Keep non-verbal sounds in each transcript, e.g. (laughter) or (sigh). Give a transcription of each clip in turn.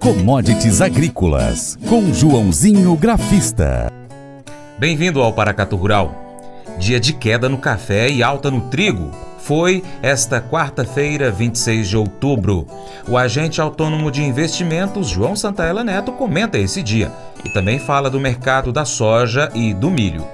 Commodities Agrícolas, com Joãozinho Grafista. Bem-vindo ao Paracato Rural. Dia de queda no café e alta no trigo. Foi esta quarta-feira, 26 de outubro. O agente autônomo de investimentos, João Santaella Neto, comenta esse dia e também fala do mercado da soja e do milho.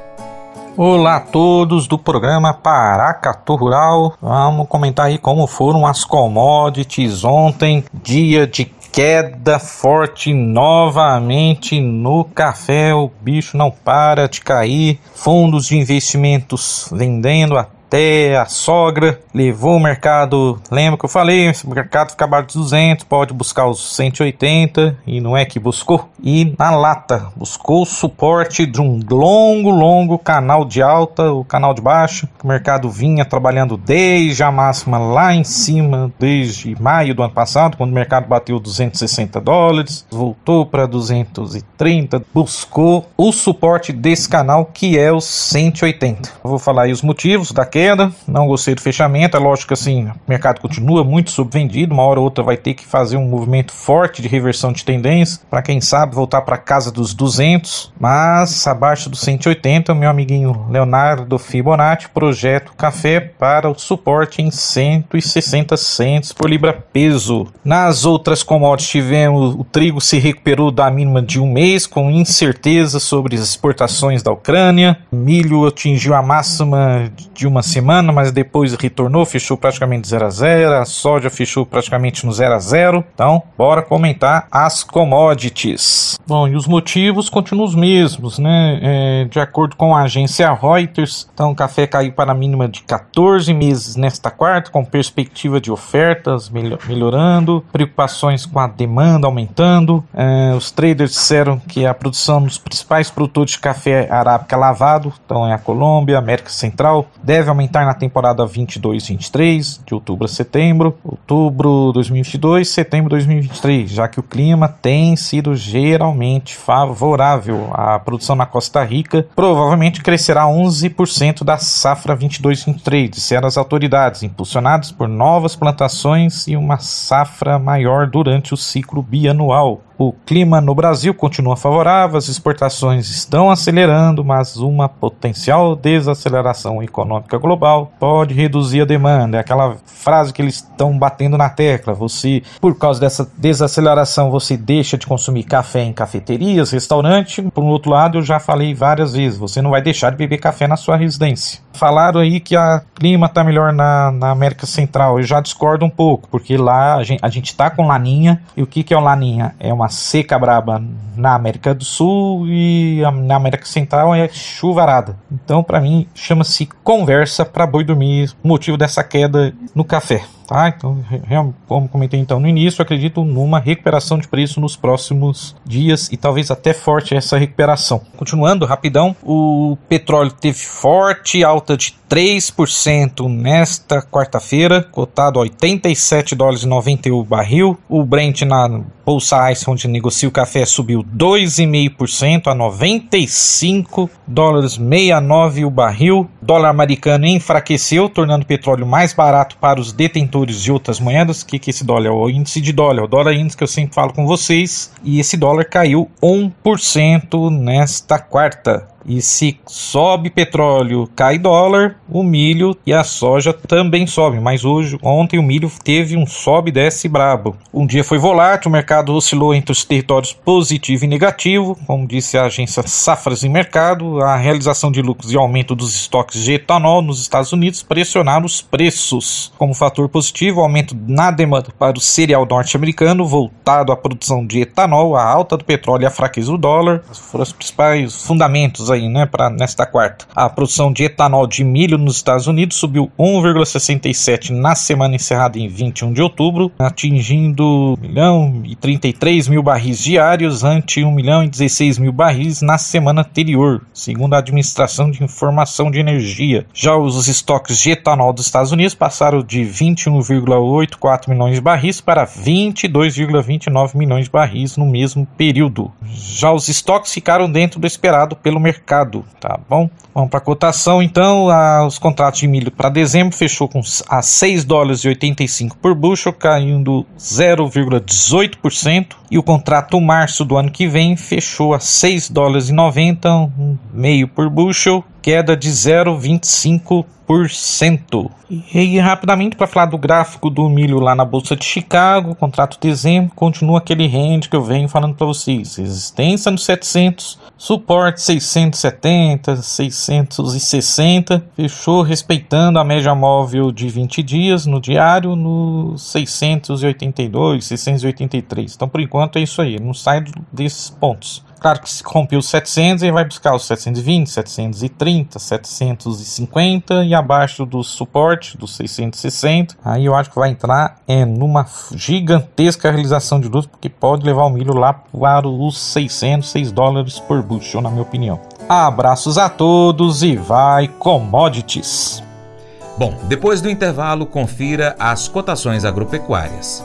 Olá a todos do programa Paracatu Rural. Vamos comentar aí como foram as commodities ontem, dia de queda forte novamente no café. O bicho não para de cair. Fundos de investimentos vendendo a até a sogra levou o mercado. Lembra que eu falei? O mercado fica abaixo de 200, pode buscar os 180 e não é que buscou. E na lata, buscou o suporte de um longo, longo canal de alta, o canal de baixo. O mercado vinha trabalhando desde a máxima lá em cima, desde maio do ano passado, quando o mercado bateu 260 dólares, voltou para 230, buscou o suporte desse canal que é os 180. Eu vou falar aí os motivos da queda, não gostei do fechamento. É lógico que assim, o mercado continua muito subvendido, uma hora ou outra vai ter que fazer um movimento forte de reversão de tendência, para quem sabe voltar para casa dos 200, mas abaixo dos 180, meu amiguinho Leonardo Fibonacci projeta o café para o suporte em 160 centos por libra peso. Nas outras commodities tivemos o trigo se recuperou da mínima de um mês com incerteza sobre as exportações da Ucrânia, milho atingiu a máxima de uma semana, mas depois retornou, fechou praticamente 0 a 0, a soja fechou praticamente no 0 a 0. Então, bora comentar as commodities. Bom, e os motivos continuam os mesmos, né? É, de acordo com a agência Reuters, então o café caiu para a mínima de 14 meses nesta quarta, com perspectiva de ofertas melhorando, preocupações com a demanda aumentando. É, os traders disseram que a produção dos principais produtores de café arábica lavado, então é a Colômbia, América Central, deve aumentar na temporada 22-23, de outubro a setembro, outubro 2022, setembro 2023, já que o clima tem sido geralmente favorável. A produção na Costa Rica provavelmente crescerá 11% da safra 22-23, disseram as autoridades, impulsionadas por novas plantações e uma safra maior durante o ciclo bianual. O clima no Brasil continua favorável, as exportações estão acelerando, mas uma potencial desaceleração econômica global pode reduzir a demanda. É aquela frase que eles estão batendo na tecla. Você, por causa dessa desaceleração, você deixa de consumir café em cafeterias, restaurante. Por um outro lado, eu já falei várias vezes, você não vai deixar de beber café na sua residência. Falaram aí que o clima está melhor na, na América Central. Eu já discordo um pouco, porque lá a gente, a gente tá com laninha. E o que, que é o laninha? É uma seca braba na América do Sul e na América Central é chuvarada. Então, para mim, chama-se conversa para boi dormir, motivo dessa queda no café. Tá? Então, como comentei então no início, acredito numa recuperação de preço nos próximos dias e talvez até forte essa recuperação. Continuando rapidão, o petróleo teve forte alta de 3% nesta quarta-feira, cotado a 87 dólares e 91 barril. O Brent na Bolsa Ice, onde negocia o café, subiu 2,5% a 95 dólares 69 o barril. O dólar americano enfraqueceu, tornando o petróleo mais barato para os detentores de outras moedas. O que, que é esse dólar? É o índice de dólar, o dólar índice que eu sempre falo com vocês. E esse dólar caiu 1% nesta quarta. E se sobe petróleo, cai dólar, o milho e a soja também sobem. Mas hoje, ontem o milho teve um sobe desce brabo. Um dia foi volátil, o mercado oscilou entre os territórios positivo e negativo, como disse a agência Safras e Mercado. A realização de lucros e aumento dos estoques de etanol nos Estados Unidos pressionaram os preços. Como fator positivo, o aumento na demanda para o cereal norte-americano, voltado à produção de etanol, a alta do petróleo e a fraqueza do dólar, foram os principais fundamentos aí, né, para nesta quarta. A produção de etanol de milho nos Estados Unidos subiu 1,67 na semana encerrada em 21 de outubro, atingindo 1 milhão e 33 mil barris diários ante 1 milhão e 16 mil barris na semana anterior, segundo a Administração de Informação de Energia. Já os estoques de etanol dos Estados Unidos passaram de 21,84 milhões de barris para 22,29 milhões de barris no mesmo período. Já os estoques ficaram dentro do esperado pelo mercado mercado, tá bom? Vamos para a cotação, então, a, os contratos de milho para dezembro fechou com a 6 dólares e 85 por bushel, caindo 0,18%. E o contrato março do ano que vem fechou a 6 dólares e 90, um meio por bushel, queda de 0,25%. E rapidamente, para falar do gráfico do milho lá na Bolsa de Chicago, contrato de dezembro, continua aquele range que eu venho falando para vocês. Resistência no 700, suporte 670, 660, fechou respeitando a média móvel de 20 dias no diário no 682, 683. Então, por enquanto é isso aí, não sai desses pontos. Claro que se rompeu os 700, ele vai buscar os 720, 730, 750 e abaixo do suporte dos 660. Aí eu acho que vai entrar é, numa gigantesca realização de luz, porque pode levar o milho lá para os 600, 6 dólares por bushel, na minha opinião. Abraços a todos e vai commodities! Bom, depois do intervalo, confira as cotações agropecuárias.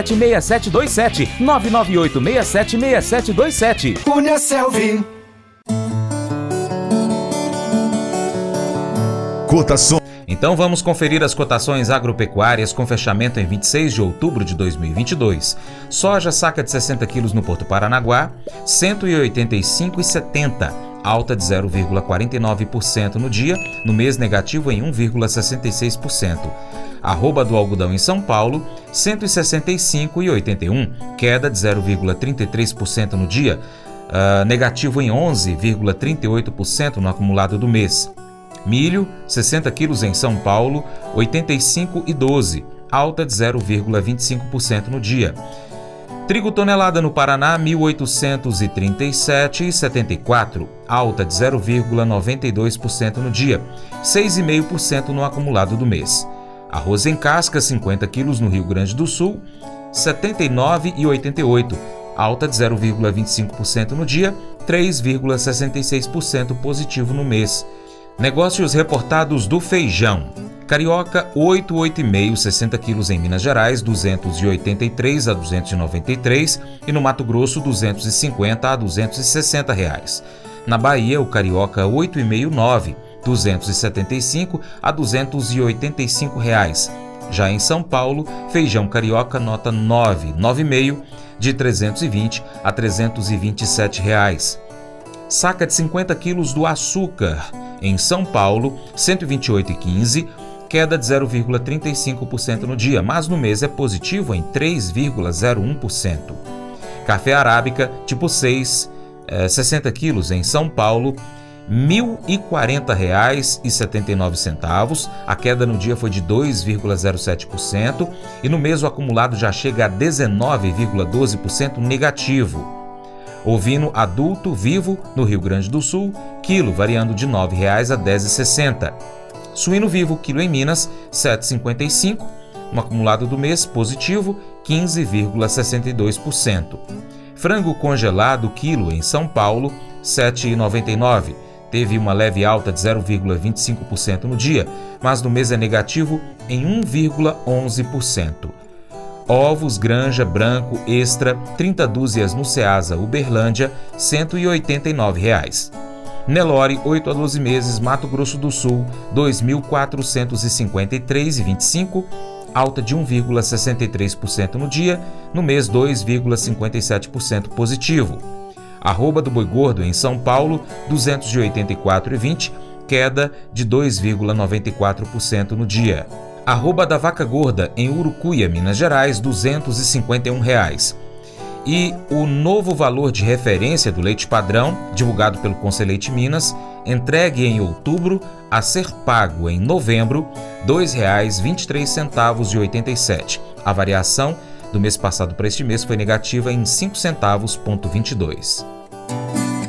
998676727. 998676727. Cunha Selvi. Cotação. Então vamos conferir as cotações agropecuárias com fechamento em 26 de outubro de 2022. Soja saca de 60 quilos no Porto Paranaguá, 185,70 alta de 0,49% no dia, no mês negativo em 1,66%. Arroba do algodão em São Paulo, 165,81, queda de 0,33% no dia, uh, negativo em 11,38% no acumulado do mês. Milho, 60 quilos em São Paulo, 85,12, alta de 0,25% no dia. Trigo tonelada no Paraná, 1.837,74, alta de 0,92% no dia, 6,5% no acumulado do mês. Arroz em casca, 50 quilos no Rio Grande do Sul, 79,88, alta de 0,25% no dia, 3,66% positivo no mês. Negócios reportados do feijão. Carioca, 8, 8,5, 60 quilos em Minas Gerais, 283 a 293 e no Mato Grosso, 250 a 260 reais. Na Bahia, o Carioca, 8,5, 9 275 a 285 reais. Já em São Paulo, feijão carioca nota 9, 9,5 de 320 a 327 reais. Saca de 50 quilos do açúcar em São Paulo, 128,15, queda de 0,35% no dia, mas no mês é positivo em 3,01%. Café arábica tipo 6, 60 quilos em São Paulo, R$ 1.040,79. A queda no dia foi de 2,07% e no mês o acumulado já chega a 19,12% negativo. Ovino adulto vivo no Rio Grande do Sul, quilo variando de R$ 9,00 a R$ 10,60. Suíno vivo, quilo em Minas, R$ 7,55. No acumulado do mês, positivo, 15,62%. Frango congelado, quilo em São Paulo, R$ 7,99 teve uma leve alta de 0,25% no dia, mas no mês é negativo em 1,11%. Ovos Granja Branco Extra, 30 dúzias no Ceasa Uberlândia, 189 reais. Nelore, 8 a 12 meses, Mato Grosso do Sul, R$ 2.453,25, alta de 1,63% no dia, no mês 2,57% positivo. Arroba do Boi Gordo em São Paulo, 284,20, queda de 2,94% no dia. Arroba da Vaca Gorda em Urucuia, Minas Gerais, 251 reais. E o novo valor de referência do leite padrão, divulgado pelo Conselheite Minas, entregue em outubro a ser pago em novembro, R$ 2,23,87. A variação do mês passado para este mês foi negativa em 5 centavos, ponto 22.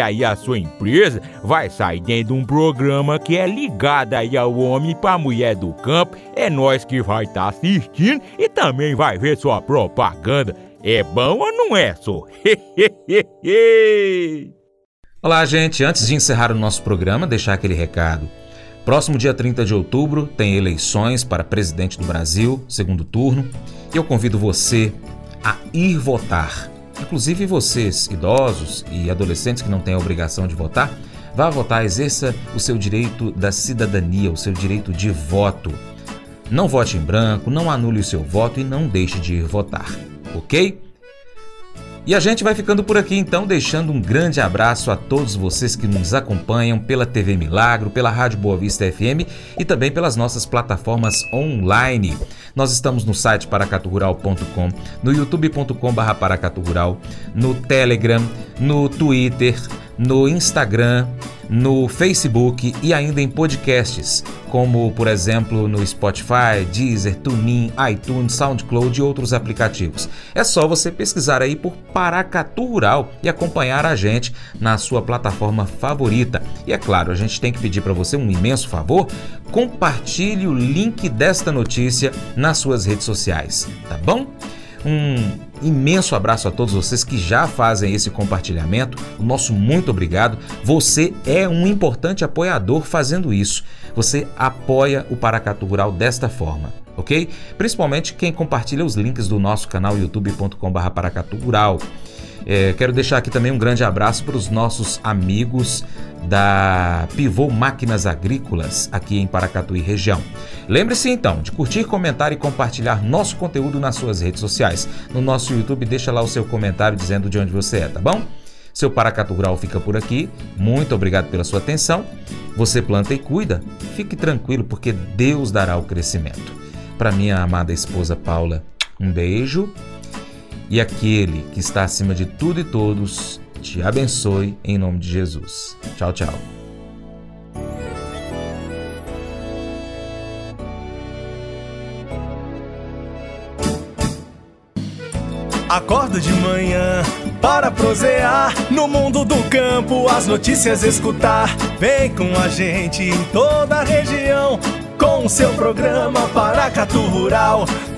aí a sua empresa vai sair dentro de um programa que é ligado aí ao homem para mulher do campo. É nós que vai estar tá assistindo e também vai ver sua propaganda. É bom ou não é, só? (laughs) Olá, gente. Antes de encerrar o nosso programa, deixar aquele recado. Próximo dia 30 de outubro tem eleições para presidente do Brasil, segundo turno, e eu convido você a ir votar. Inclusive vocês, idosos e adolescentes que não têm a obrigação de votar, vá votar, exerça o seu direito da cidadania, o seu direito de voto. Não vote em branco, não anule o seu voto e não deixe de ir votar, ok? E a gente vai ficando por aqui então, deixando um grande abraço a todos vocês que nos acompanham pela TV Milagro, pela Rádio Boa Vista FM e também pelas nossas plataformas online. Nós estamos no site paracaturural.com, no youtube.com.br paracaturural, no Telegram, no Twitter, no Instagram, no Facebook e ainda em podcasts, como por exemplo no Spotify, Deezer, TuneIn, iTunes, SoundCloud e outros aplicativos. É só você pesquisar aí por Paracatu Rural e acompanhar a gente na sua plataforma favorita. E é claro, a gente tem que pedir para você um imenso favor, compartilhe o link desta notícia nas suas redes sociais, tá bom? Um imenso abraço a todos vocês que já fazem esse compartilhamento. O nosso muito obrigado. Você é um importante apoiador fazendo isso. Você apoia o Paracatu Rural desta forma, ok? Principalmente quem compartilha os links do nosso canal youtube.com.br Paracatu Rural. É, quero deixar aqui também um grande abraço para os nossos amigos da Pivô Máquinas Agrícolas aqui em Paracatu e região. Lembre-se então de curtir, comentar e compartilhar nosso conteúdo nas suas redes sociais. No nosso YouTube, deixa lá o seu comentário dizendo de onde você é, tá bom? Seu Paracatu Rural fica por aqui. Muito obrigado pela sua atenção. Você planta e cuida. Fique tranquilo porque Deus dará o crescimento. Para minha amada esposa Paula, um beijo. E aquele que está acima de tudo e todos, te abençoe em nome de Jesus. Tchau, tchau. Acordo de manhã para prosear no mundo do campo, as notícias escutar. Vem com a gente em toda a região com o seu programa Paracatu Rural.